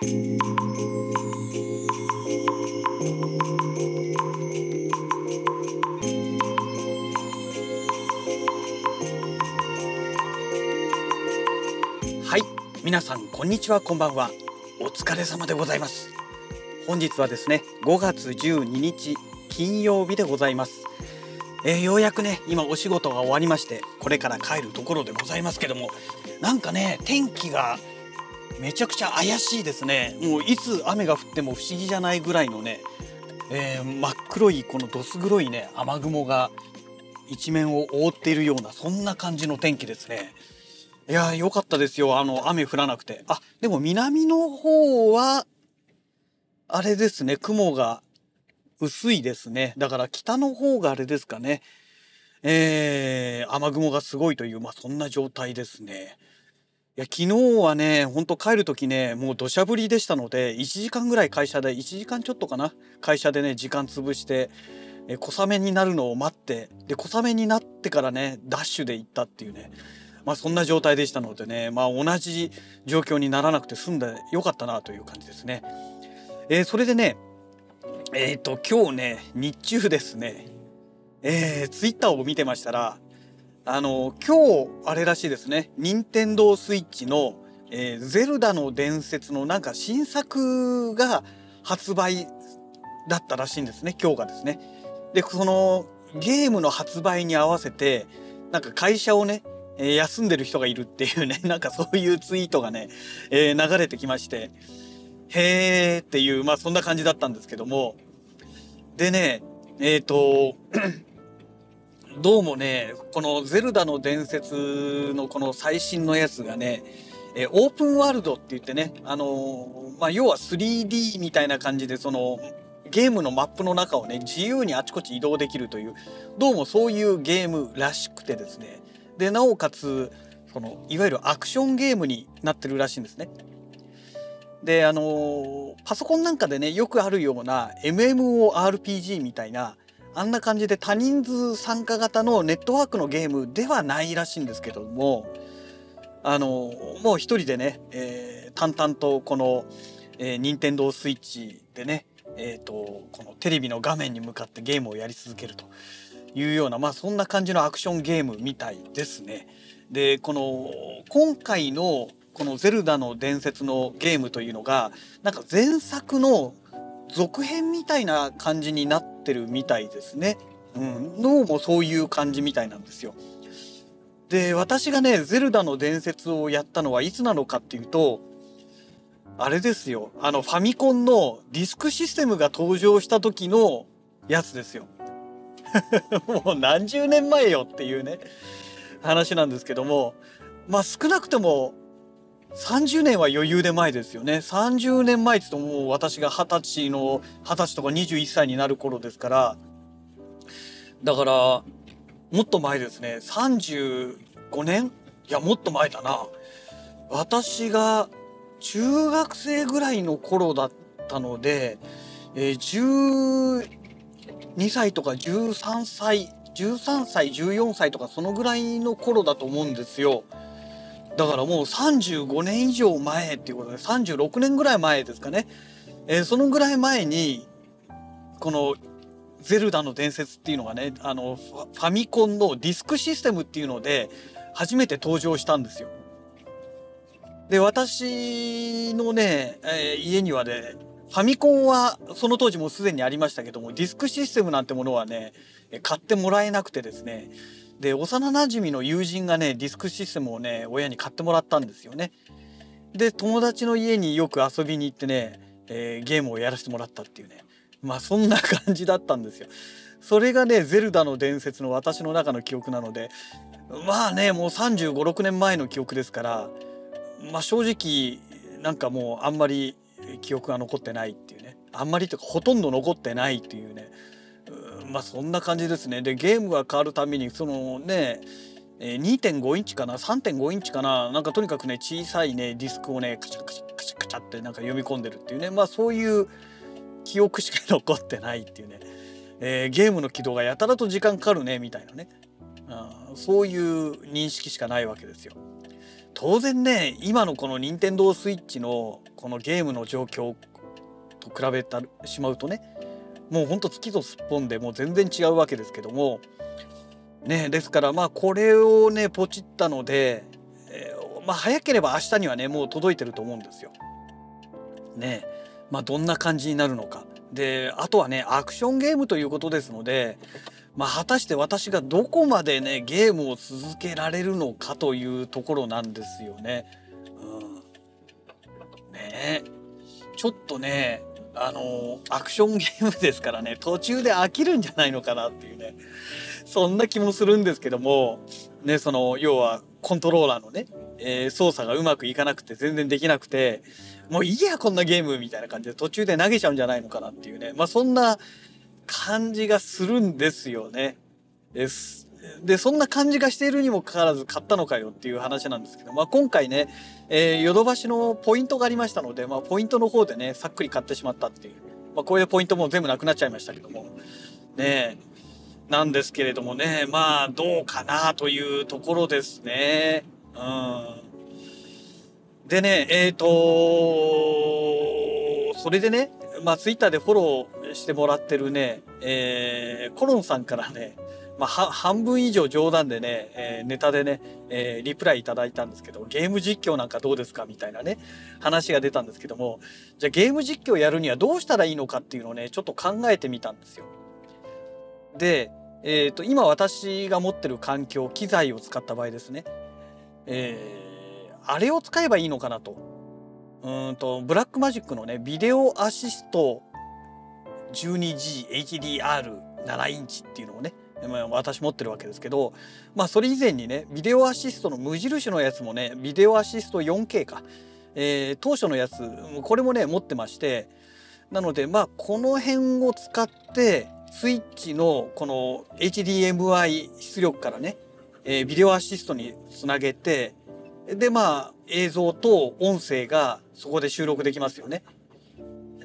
はい皆さんこんにちはこんばんは。お疲れ様でございます。本日はですね5月12日金曜日でございます。えー、ようやくね今お仕事が終わりましてこれから帰るところでございますけどもなんかね天気がめちゃくちゃ怪しいですねもういつ雨が降っても不思議じゃないぐらいのね、えー、真っ黒いこのどす黒いね雨雲が一面を覆っているようなそんな感じの天気ですねいや良かったですよあの雨降らなくてあでも南の方はあれですね雲が薄いですね。だから北の方があれですかね。えー、雨雲がすごいという、まあそんな状態ですね。いや、昨日はね、ほんと帰る時ね、もう土砂降りでしたので、1時間ぐらい会社で、1時間ちょっとかな、会社でね、時間潰して、え小雨になるのを待って、で、小雨になってからね、ダッシュで行ったっていうね、まあそんな状態でしたのでね、まあ同じ状況にならなくて済んでよかったなという感じですね。えー、それでね、えっ、ー、と今日ね日中ですねえー、ツイッターを見てましたらあの今日あれらしいですね。任天堂スイッチの、えー、ゼルダの伝説のなんか新作が発売だったらしいんですね。今日がですね。でそのゲームの発売に合わせてなんか会社をね、え、休んでる人がいるっていうね。なんかそういうツイートがね、えー、流れてきまして。へーっていう、まあそんな感じだったんですけども、でね、えっ、ー、と、どうもね、このゼルダの伝説のこの最新のやつがね、えー、オープンワールドって言ってね、あのー、まあ、要は 3D みたいな感じで、その、ゲームのマップの中をね、自由にあちこち移動できるという、どうもそういうゲームらしくてですね。で、なおかつ、その、いわゆるアクションゲームになってるらしいんですね。であのパソコンなんかでねよくあるような MMORPG みたいなあんな感じで多人数参加型のネットワークのゲームではないらしいんですけどもあのもう一人でね、えー、淡々とこの、えー、任天堂スイッチでね、えーと、このテレビの画面に向かってゲームをやり続けるというようなまあそんな感じのアクションゲームみたいですね。でこの今回のこの「ゼルダの伝説」のゲームというのがなんか前作の続編みたいな感じになっててるみたいですね。うん、どうもそういう感じみたいなんですよ。で私がね「ゼルダの伝説」をやったのはいつなのかっていうとあれですよあのファミコンのディスクシステムが登場した時のやつですよ。もう何十年前よっていうね話なんですけどもまあ少なくとも30年は余裕で前ですよね。30年前って言うともう私が二十歳の二十歳とか21歳になる頃ですから。だからもっと前ですね。35年いやもっと前だな。私が中学生ぐらいの頃だったので、えー、12歳とか13歳13歳14歳とかそのぐらいの頃だと思うんですよ。だからもう35年以上前っていうことで36年ぐらい前ですかね、えー、そのぐらい前にこの「ゼルダの伝説」っていうのがねあのファミコンのディスクシステムっていうので初めて登場したんですよ。で私のね、えー、家にはねファミコンはその当時もすでにありましたけどもディスクシステムなんてものはね買ってもらえなくてですねで幼なじみの友人がねディスクシステムをね親に買ってもらったんですよね。で友達の家によく遊びに行ってね、えー、ゲームをやらせてもらったっていうねまあそんな感じだったんですよ。それがね「ゼルダの伝説」の私の中の記憶なのでまあねもう3 5 6年前の記憶ですからまあ正直なんかもうあんまり記憶が残ってないっていうねあんまりとかほとんど残ってないっていうねまあそんな感じですね。でゲームが変わるたびにそのね2.5インチかな？3.5インチかな？なんかとにかくね小さいねディスクをねカチャカチャカチャカチャってなんか読み込んでるっていうね。まあそういう記憶しか残ってないっていうね、えー、ゲームの起動がやたらと時間かかるねみたいなね。あそういう認識しかないわけですよ。当然ね今のこの任天堂スイッチのこのゲームの状況と比べてしまうとねもうほんと月とすっぽんでもう全然違うわけですけどもねですからまあこれをねポチったので、えー、まあ早ければ明日にはねもう届いてると思うんですよ。ねまあどんな感じになるのか。であとはねアクションゲームということですのでまあ、果たして私がどこまでねゲームを続けられるのかというところなんですよね。うん、ねちょっとねあのアクションゲームですからね途中で飽きるんじゃないのかなっていうねそんな気もするんですけどもねその要はコントローラーのね、えー、操作がうまくいかなくて全然できなくてもういいやこんなゲームみたいな感じで途中で投げちゃうんじゃないのかなっていうねまあそんな感じがするんですよね。ですでそんな感じがしているにもかかわらず買ったのかよっていう話なんですけど、まあ、今回ね、ヨドバシのポイントがありましたので、まあ、ポイントの方でねさっくり買ってしまったっていう、まあ、こういうポイントも全部なくなっちゃいましたけどもねなんですけれどもねまあどうかなというところですね。うん、でねえっ、ー、とそれでねまあツイッターでフォローしてもらってるね、えー、コロンさんからねまあ、半分以上冗談でね、えー、ネタでね、えー、リプライいただいたんですけど、ゲーム実況なんかどうですかみたいなね、話が出たんですけども、じゃあゲーム実況やるにはどうしたらいいのかっていうのをね、ちょっと考えてみたんですよ。で、えっ、ー、と、今私が持ってる環境、機材を使った場合ですね、えー、あれを使えばいいのかなと。うんと、ブラックマジックのね、ビデオアシスト 12GHDR7 インチっていうのをね、まあ、私持ってるわけですけど、まあ、それ以前にねビデオアシストの無印のやつもねビデオアシスト 4K か、えー、当初のやつこれもね持ってましてなのでまあこの辺を使ってスイッチのこの HDMI 出力からね、えー、ビデオアシストにつなげてでまあ映像と音声がそこで収録できますよね。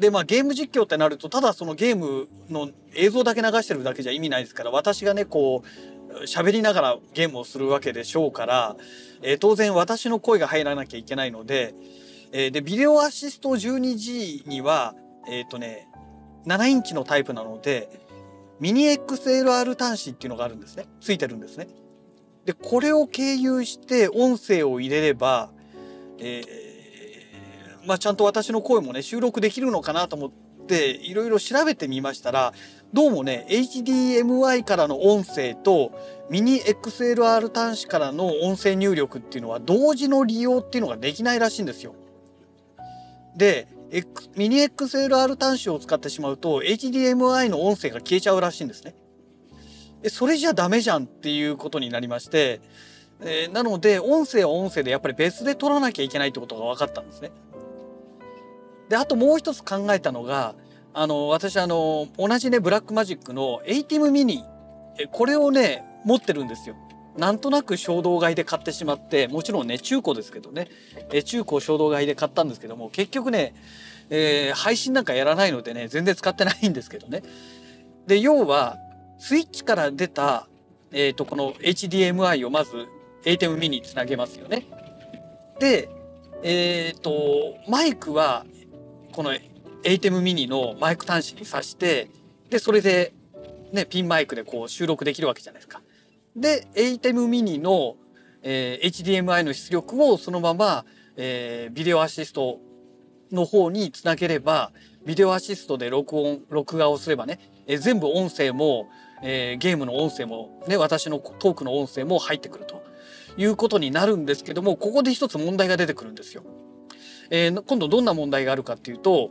でまあゲーム実況ってなるとただそのゲームの映像だけ流してるだけじゃ意味ないですから私がねこう喋りながらゲームをするわけでしょうから、えー、当然私の声が入らなきゃいけないので、えー、でビデオアシスト 12G にはえっ、ー、とね7インチのタイプなのでミニ XLR 端子っていうのがあるんですねついてるんですね。でこれを経由して音声を入れれば、えーまあ、ちゃんと私の声もね収録できるのかなと思っていろいろ調べてみましたらどうもね HDMI からの音声とミニ XLR 端子からの音声入力っていうのは同時の利用っていうのができないらしいんですよ。で、X、ミニ XLR 端子を使ってしまうと HDMI の音声が消えちゃうらしいんですね。それじゃダメじゃんっていうことになりまして、えー、なので音声は音声でやっぱり別で撮らなきゃいけないってことが分かったんですね。であともう一つ考えたのがあの私あの同じねブラックマジックの ATEM ミニこれをね持ってるんですよ。なんとなく衝動買いで買ってしまってもちろんね中古ですけどねえ中古衝動買いで買ったんですけども結局ね、えー、配信なんかやらないのでね全然使ってないんですけどね。で要はスイッチから出た、えーと、この HDMI をまず ATEM ミニにつなげますよね。でえっ、ー、とマイクはこの ATEM ミニのマイク端子に挿してでそれでねピンマイクでこう収録できるわけじゃないですか。で ATEM ミニの、えー、HDMI の出力をそのまま、えー、ビデオアシストの方につなげればビデオアシストで録音録画をすればね、えー、全部音声も、えー、ゲームの音声もね私のトークの音声も入ってくるということになるんですけどもここで一つ問題が出てくるんですよ。えー、今度どんな問題があるかっていうと、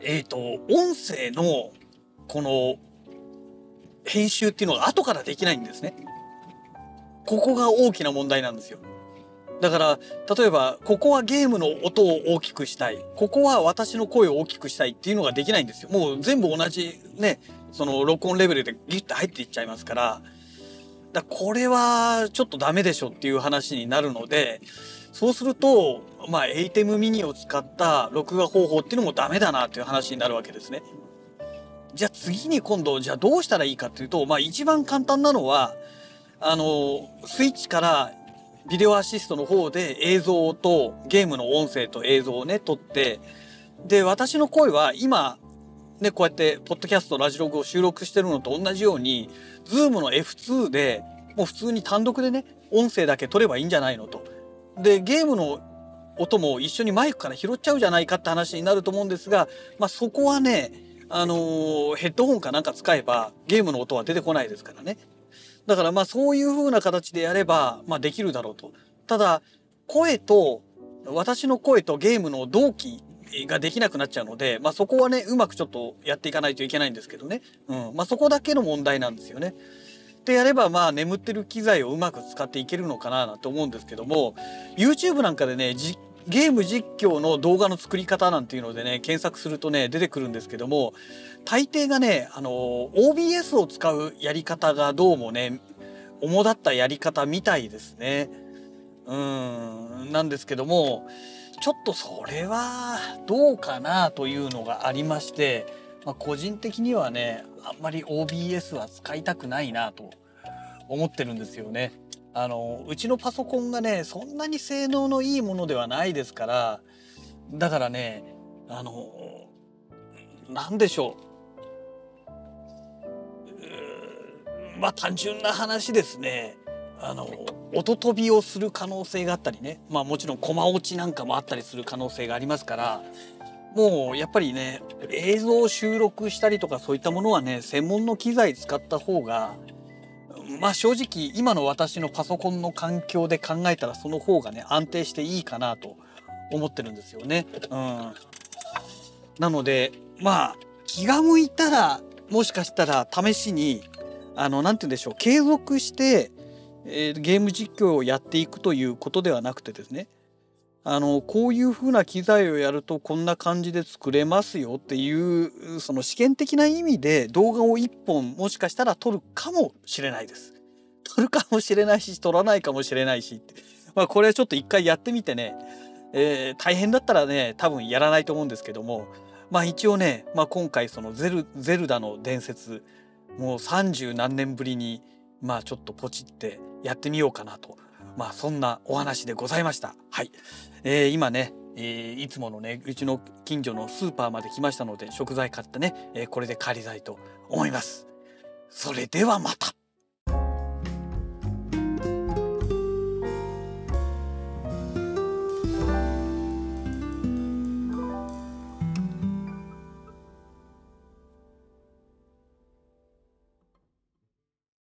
えっ、ー、と、音声のこの編集っていうのが後からできないんですね。ここが大きな問題なんですよ。だから例えばここはゲームの音を大きくしたいここは私の声を大きくしたいっていうのができないんですよもう全部同じねその録音レベルでギュッと入っていっちゃいますからだこれはちょっとダメでしょっていう話になるのでそうすると、まあ、ATEM ミニを使った録画方法っていうのもダメだなっていう話になるわけですね。じゃあ次に今度、じゃあどうしたらいいかっていうと、まあ一番簡単なのは、あの、スイッチからビデオアシストの方で映像とゲームの音声と映像をね撮ってで私の声は今ねこうやってポッドキャストラジログを収録してるのと同じように Zoom の F2 でもう普通に単独でね音声だけ撮ればいいんじゃないのと。でゲームの音も一緒にマイクから拾っちゃうじゃないかって話になると思うんですが、まあ、そこはね、あのー、ヘッドホンかなんか使えばゲームの音は出てこないですからね。だからまあそういう風な形でやれば、まあ、できるだろうと。ただ声と私の声とゲームの同期ができなくなっちゃうので、まあ、そこはねうまくちょっとやっていかないといけないんですけどね、うんまあ、そこだけの問題なんですよね。でやればまあ眠ってる機材をうまく使っていけるのかななんて思うんですけども YouTube なんかでねゲーム実況の動画の作り方なんていうのでね検索するとね出てくるんですけども大抵がねあの OBS を使うやり方がどうもね主だったやり方みたいですね。うんなんですけどもちょっとそれはどうかなというのがありまして、まあ、個人的にはねあんまり OBS は使いたくないなと思ってるんですよね。あのうちのパソコンがねそんなに性能のいいものではないですからだからねあの何でしょう。まあ単純な話ですね。あの音飛びをする可能性があったりね。まあもちろん駒落ちなんかもあったりする可能性がありますからもうやっぱりね映像を収録したりとかそういったものはね専門の機材使った方がまあ正直今の私のパソコンの環境で考えたらその方がね安定していいかなと思ってるんですよね。うん、なのでまあ気が向いたらもしかしたら試しにあの何て言うんでしょう継続して、えー、ゲーム実況をやっていくということではなくてですねあのこういう風な機材をやるとこんな感じで作れますよっていうその試験的な意味で動画を1本もしかしたら撮るかもしれないです。撮るかもしれないし撮らないかもしれないしまあこれはちょっと一回やってみてね、えー、大変だったらね多分やらないと思うんですけども。まあ一応ね、まあ、今回そのゼル「ゼルダの伝説」もう30何年ぶりにまあちょっとポチってやってみようかなと。まあそんなお話でございました。はい、えー、今ね、えー、いつものねうちの近所のスーパーまで来ましたので食材買ってね、えー、これで帰りたいと思います。それではまた。